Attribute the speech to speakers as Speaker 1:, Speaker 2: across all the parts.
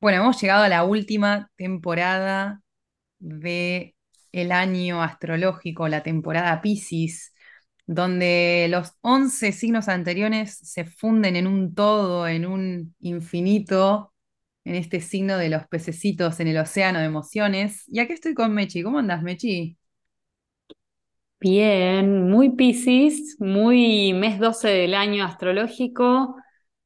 Speaker 1: Bueno, hemos llegado a la última temporada de el año astrológico, la temporada Piscis, donde los 11 signos anteriores se funden en un todo, en un infinito, en este signo de los pececitos en el océano de emociones. Y aquí estoy con Mechi. ¿Cómo andas, Mechi?
Speaker 2: Bien, muy Piscis, muy mes 12 del año astrológico,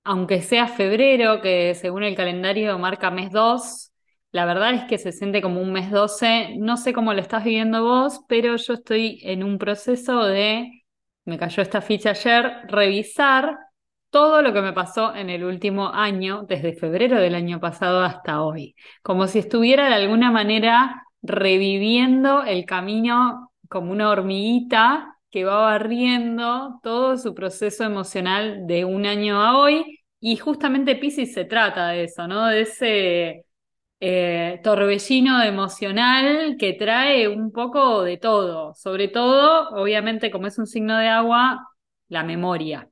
Speaker 2: aunque sea febrero, que según el calendario marca mes 2, la verdad es que se siente como un mes 12. No sé cómo lo estás viviendo vos, pero yo estoy en un proceso de, me cayó esta ficha ayer, revisar todo lo que me pasó en el último año, desde febrero del año pasado hasta hoy, como si estuviera de alguna manera reviviendo el camino como una hormiguita que va barriendo todo su proceso emocional de un año a hoy. Y justamente Piscis se trata de eso, ¿no? De ese eh, torbellino emocional que trae un poco de todo. Sobre todo, obviamente, como es un signo de agua, la memoria.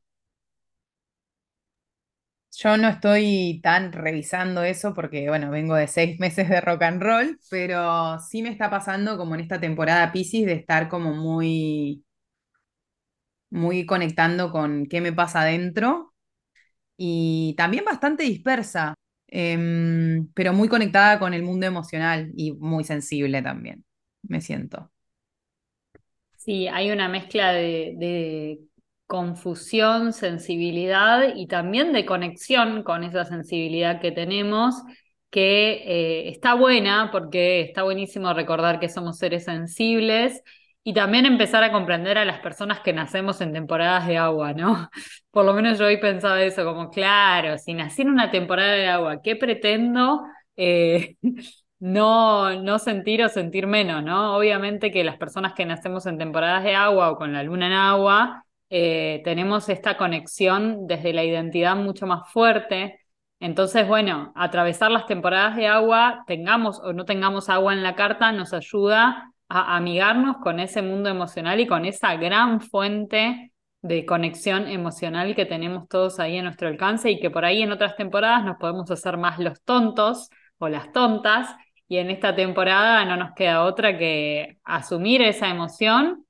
Speaker 1: Yo no estoy tan revisando eso porque, bueno, vengo de seis meses de rock and roll, pero sí me está pasando como en esta temporada Piscis de estar como muy muy conectando con qué me pasa adentro y también bastante dispersa, em, pero muy conectada con el mundo emocional y muy sensible también, me siento.
Speaker 2: Sí, hay una mezcla de, confusión, sensibilidad y también de conexión con esa sensibilidad que tenemos, que eh, está buena porque está buenísimo recordar que somos seres sensibles y también empezar a comprender a las personas que nacemos en temporadas de agua, ¿no? Por lo menos yo hoy pensaba eso, como, claro, si nací en una temporada de agua, ¿qué pretendo? Eh, no, no sentir o sentir menos, ¿no? Obviamente que las personas que nacemos en temporadas de agua o con la luna en agua, eh, tenemos esta conexión desde la identidad mucho más fuerte. Entonces, bueno, atravesar las temporadas de agua, tengamos o no tengamos agua en la carta, nos ayuda a amigarnos con ese mundo emocional y con esa gran fuente de conexión emocional que tenemos todos ahí a nuestro alcance y que por ahí en otras temporadas nos podemos hacer más los tontos o las tontas y en esta temporada no nos queda otra que asumir esa emoción,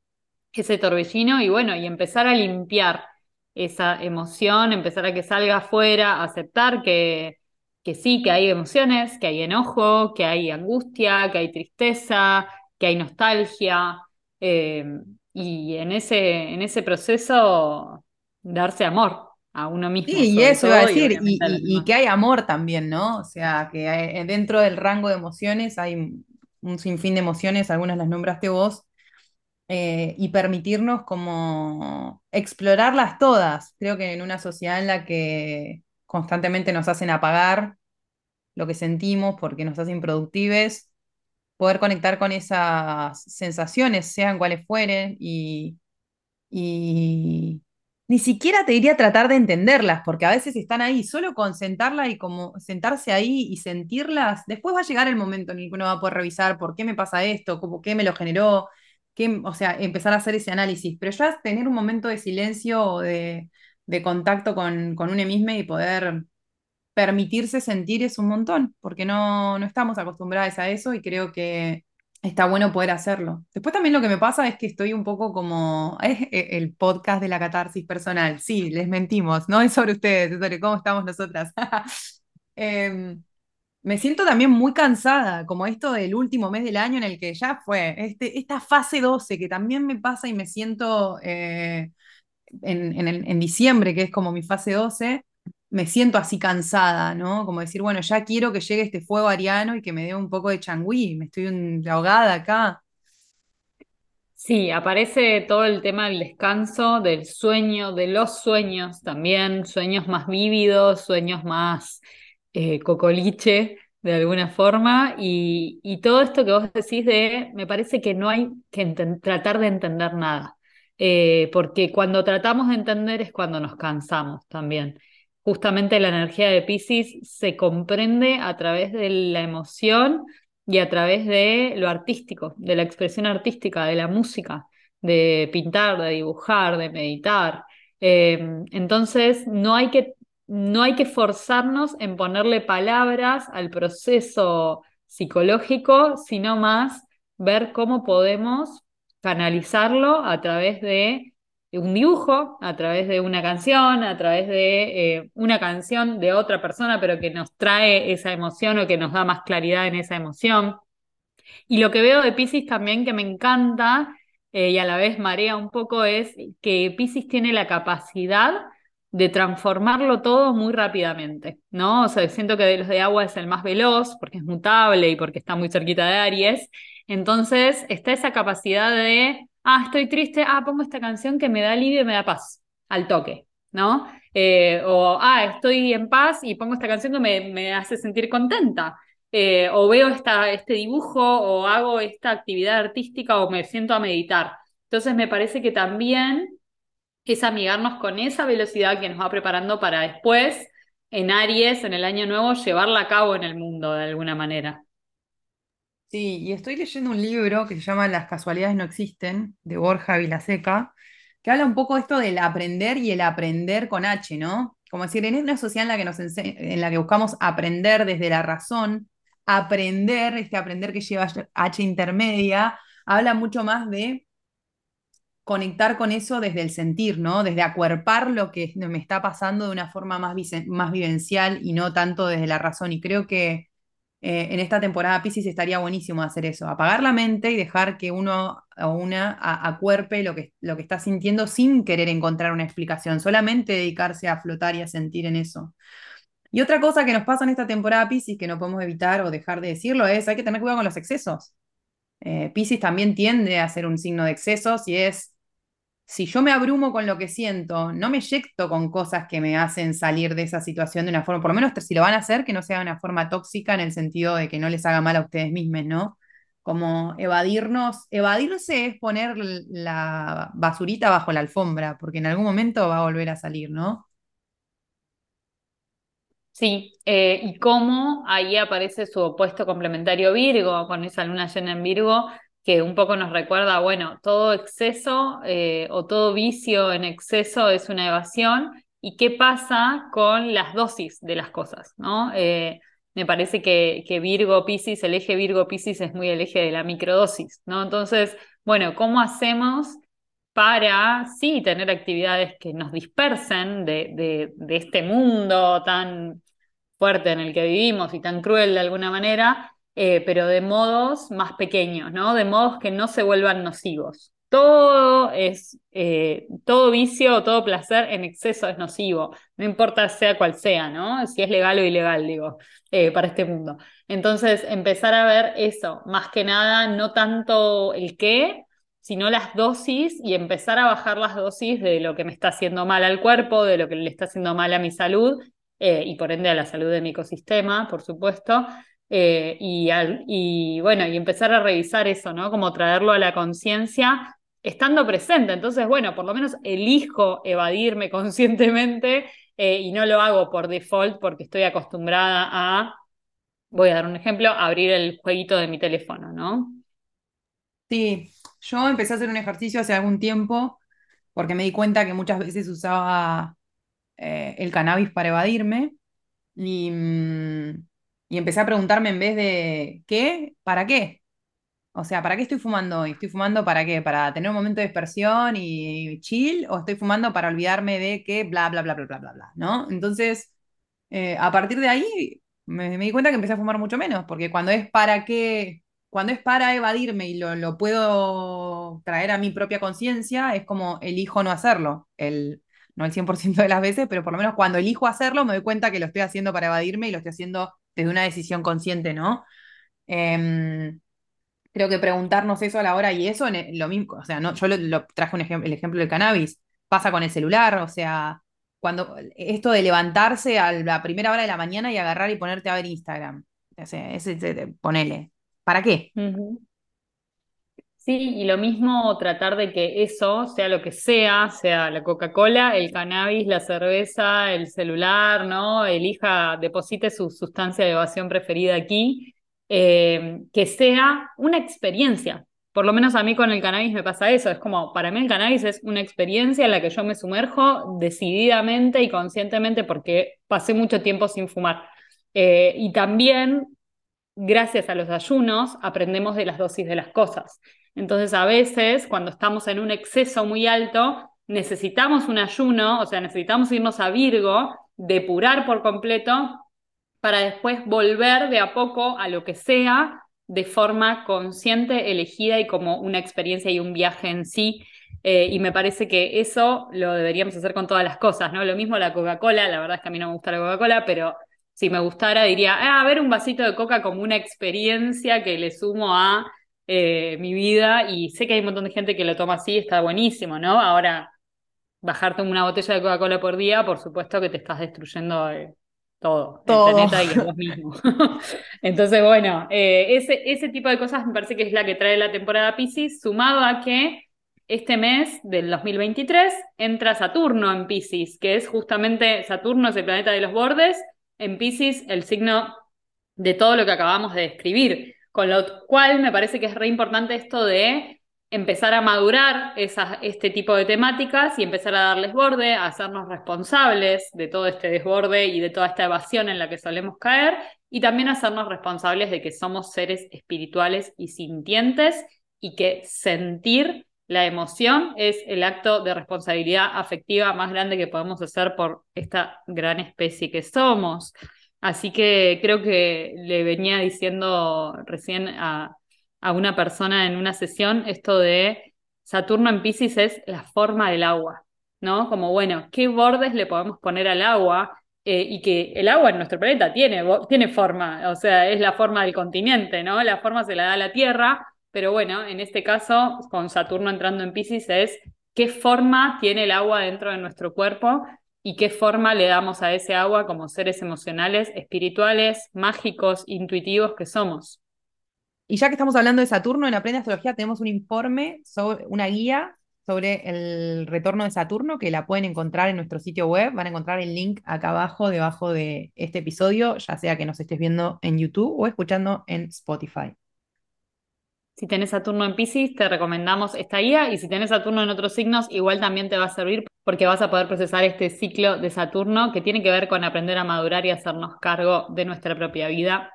Speaker 2: ese torbellino y bueno, y empezar a limpiar esa emoción, empezar a que salga afuera, aceptar que, que sí, que hay emociones, que hay enojo, que hay angustia, que hay tristeza, que hay nostalgia. Eh, y en ese, en ese proceso darse amor a uno mismo,
Speaker 1: Sí, y eso iba a decir, y, que hay amor también, ¿no? O sea, que hay- dentro del rango de emociones hay un sinfín de emociones, algunas las nombraste vos, eh, y permitirnos como explorarlas todas. Creo que en una sociedad en la que constantemente nos hacen apagar lo que sentimos porque nos hacen improductives, poder conectar con esas sensaciones, sean cuales fueren, y, y ni siquiera te diría tratar de entenderlas, porque a veces están ahí, solo con sentarla y como sentarse ahí y sentirlas, después va a llegar el momento en el que uno va a poder revisar por qué me pasa esto, cómo, qué me lo generó, qué, o sea, empezar a hacer ese análisis, pero ya tener un momento de silencio o de, de contacto con, con uno mismo y poder permitirse sentir es un montón, porque no, no estamos acostumbrados a eso y creo que está bueno poder hacerlo. Después también lo que me pasa es que estoy un poco como, es e- el podcast de la catarsis personal, sí, les mentimos, no es sobre ustedes, es sobre cómo estamos nosotras. Em, me siento también muy cansada, como esto del último mes del año en el que ya fue, este, esta fase 12 que también me pasa y me siento... eh, en, en diciembre, que es como mi fase 12 me siento así cansada, ¿no? Como decir, bueno, ya quiero que llegue este fuego ariano y que me dé un poco de changüí, me estoy ahogada acá.
Speaker 2: Sí, aparece todo el tema del descanso, del sueño, de los sueños también, sueños más vívidos, sueños más eh, cocoliche de alguna forma, y, todo esto que vos decís de, me parece que no hay que tratar de entender nada, Eh, porque cuando tratamos de entender es cuando nos cansamos también. Justamente la energía de Piscis se comprende a través de la emoción y a través de lo artístico, de la expresión artística, de la música, de pintar, de dibujar, de meditar. Eh, entonces, no hay que no hay que forzarnos en ponerle palabras al proceso psicológico, sino más ver cómo podemos canalizarlo a través de un dibujo, a través de una canción, a través de eh, una canción de otra persona, pero que nos trae esa emoción o que nos da más claridad en esa emoción. Y lo que veo de Pisces también que me encanta eh, y a la vez marea un poco es que Pisces tiene la capacidad de transformarlo todo muy rápidamente, ¿no? O sea, siento que de los de agua es el más veloz porque es mutable y porque está muy cerquita de Aries. Entonces, está esa capacidad de, ah, estoy triste, ah, pongo esta canción que me da alivio y me da paz, al toque, ¿no? Eh, o, ah, estoy en paz y pongo esta canción que me, hace sentir contenta. Eh, o veo esta, este dibujo o hago esta actividad artística o me siento a meditar. Entonces me parece que también es amigarnos con esa velocidad que nos va preparando para después, en Aries, en el año nuevo, llevarla a cabo en el mundo de alguna manera.
Speaker 1: Sí, y estoy leyendo un libro que se llama Las casualidades no existen, de Borja Vilaseca, que habla un poco esto del aprender y el aprender con H, ¿no? Como decir, en una sociedad en la que, nos en la que buscamos aprender desde la razón, aprender, este aprender que lleva H intermedia, habla mucho más de conectar con eso desde el sentir, ¿no? Desde acuerpar lo que me está pasando de una forma más, más vivencial y no tanto desde la razón. Y creo que eh, en esta temporada Pisces estaría buenísimo hacer eso, apagar la mente y dejar que uno o una acuerpe lo que, lo que está sintiendo sin querer encontrar una explicación, solamente dedicarse a flotar y a sentir en eso. Y otra cosa que nos pasa en esta temporada Pisces que no podemos evitar o dejar de decirlo es hay que tener cuidado con los excesos. Eh, Pisces también tiende a ser un signo de excesos y es si yo me abrumo con lo que siento, no me eyecto con cosas que me hacen salir de esa situación de una forma, por lo menos si lo van a hacer, que no sea de una forma tóxica en el sentido de que no les haga mal a ustedes mismos, ¿no? Como evadirnos, evadirse es poner la basurita bajo la alfombra, porque en algún momento va a volver a salir, ¿no?
Speaker 2: Sí, eh, y cómo ahí aparece su opuesto complementario Virgo, con esa luna llena en Virgo, que un poco nos recuerda, bueno, todo exceso eh, o todo vicio en exceso es una evasión. ¿Y qué pasa con las dosis de las cosas? ¿no? Eh, me parece que, que Virgo Piscis, el eje Virgo Piscis es muy el eje de la microdosis, ¿no? Entonces, bueno, ¿cómo hacemos para, sí, tener actividades que nos dispersen de, de este mundo tan fuerte en el que vivimos y tan cruel de alguna manera, eh, pero de modos más pequeños, ¿no? De modos que no se vuelvan nocivos. Todo es, eh, todo vicio todo placer en exceso es nocivo, no importa sea cual sea, ¿no? Si es legal o ilegal, digo, eh, para este mundo. Entonces, empezar a ver eso, más que nada, no tanto el qué, sino las dosis y empezar a bajar las dosis de lo que me está haciendo mal al cuerpo, de lo que le está haciendo mal a mi salud y por ende a la salud de mi ecosistema, por supuesto, eh, y, bueno, y empezar a revisar eso, ¿no? Como traerlo a la conciencia estando presente. Entonces, bueno, por lo menos elijo evadirme conscientemente eh, y no lo hago por default porque estoy acostumbrada a, voy a dar un ejemplo, abrir el jueguito de mi teléfono, ¿no?
Speaker 1: Sí, yo empecé a hacer un ejercicio hace algún tiempo porque me di cuenta que muchas veces usaba eh, el cannabis para evadirme y... Mm, y empecé a preguntarme en vez de ¿qué? ¿Para qué? O sea, ¿para qué estoy fumando hoy? ¿Estoy fumando para qué? ¿Para tener un momento de dispersión y chill? ¿O estoy fumando para olvidarme de que bla, bla, bla, bla, bla, bla, bla? ¿No? Entonces, eh, a partir de ahí me, di cuenta que empecé a fumar mucho menos, porque cuando es para qué, cuando es para evadirme y lo, lo puedo traer a mi propia conciencia, es como elijo no hacerlo. El, no el 100% de las veces, pero por lo menos cuando elijo hacerlo me doy cuenta que lo estoy haciendo para evadirme y lo estoy haciendo desde una decisión consciente, ¿no? Em, creo que preguntarnos eso a la hora y eso, lo mismo, o sea, no, yo lo, traje un el ejemplo del cannabis, pasa con el celular, o sea, cuando esto de levantarse a la primera hora de la mañana y agarrar y ponerte a ver Instagram, o sea, ese, ponele, ¿para qué?
Speaker 2: Sí, y lo mismo tratar de que eso sea lo que sea, sea la Coca-Cola, el cannabis, la cerveza, el celular, ¿no? Elija, deposite su sustancia de evasión preferida aquí, eh, que sea una experiencia, por lo menos a mí con el cannabis me pasa eso, es como, para mí el cannabis es una experiencia en la que yo me sumerjo decididamente y conscientemente porque pasé mucho tiempo sin fumar. Eh, y también, gracias a los ayunos, aprendemos de las dosis de las cosas. Entonces, a veces, cuando estamos en un exceso muy alto, necesitamos un ayuno, o sea, necesitamos irnos a Virgo, depurar por completo, para después volver de a poco a lo que sea de forma consciente, elegida y como una experiencia y un viaje en sí. Eh, y me parece que eso lo deberíamos hacer con todas las cosas, ¿no? Lo mismo la Coca-Cola, la verdad es que a mí no me gusta la Coca-Cola, pero si me gustara diría, ah, a ver un vasito de coca como una experiencia que le sumo a eh, mi vida y sé que hay un montón de gente que lo toma así, está buenísimo, ¿no? Ahora, bajarte una botella de Coca-Cola por día, por supuesto que te estás destruyendo eh, todo,
Speaker 1: todo,
Speaker 2: el planeta y vos mismo. Entonces, bueno, eh, ese, ese tipo de cosas me parece que es la que trae la temporada Pisces, sumado a que este mes del 2023 entra Saturno en Pisces, que es justamente Saturno es el planeta de los bordes, en Pisces el signo de todo lo que acabamos de describir. Con lo cual me parece que es re importante esto de empezar a madurar este tipo de temáticas y empezar a darles borde, a hacernos responsables de todo este desborde y de toda esta evasión en la que solemos caer, y también hacernos responsables de que somos seres espirituales y sintientes y que sentir la emoción es el acto de responsabilidad afectiva más grande que podemos hacer por esta gran especie que somos. Así que creo que le venía diciendo recién a, una persona en una sesión esto de Saturno en Pisces es la forma del agua, ¿no? Como, bueno, ¿qué bordes le podemos poner al agua? Eh, y que el agua en nuestro planeta tiene, tiene forma, o sea, es la forma del continente, ¿no? La forma se la da la Tierra, pero bueno, en este caso, con Saturno entrando en Pisces, es qué forma tiene el agua dentro de nuestro cuerpo y qué forma le damos a ese agua como seres emocionales, espirituales, mágicos, intuitivos que somos.
Speaker 1: Y ya que estamos hablando de Saturno, en Aprende Astrología tenemos un informe, sobre, una guía sobre el retorno de Saturno que la pueden encontrar en nuestro sitio web. Van a encontrar el link acá abajo, debajo de este episodio, ya sea que nos estés viendo en YouTube o escuchando en Spotify.
Speaker 2: Si tenés Saturno en Pisces, te recomendamos esta guía y si tenés Saturno en otros signos, igual también te va a servir porque vas a poder procesar este ciclo de Saturno que tiene que ver con aprender a madurar y hacernos cargo de nuestra propia vida.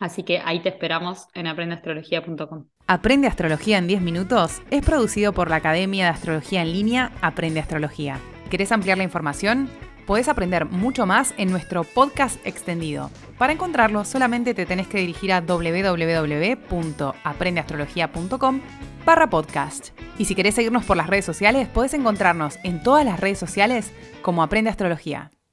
Speaker 2: Así que ahí te esperamos en aprendeastrología.com.
Speaker 1: Aprende Astrología en 10 minutos es producido por la Academia de Astrología en línea Aprende Astrología. ¿Querés ampliar la información? Podés aprender mucho más en nuestro podcast extendido. Para encontrarlo solamente te tenés que dirigir a www.aprendeastrología.com barra podcast. Y si querés seguirnos por las redes sociales, podés encontrarnos en todas las redes sociales como Aprende Astrología.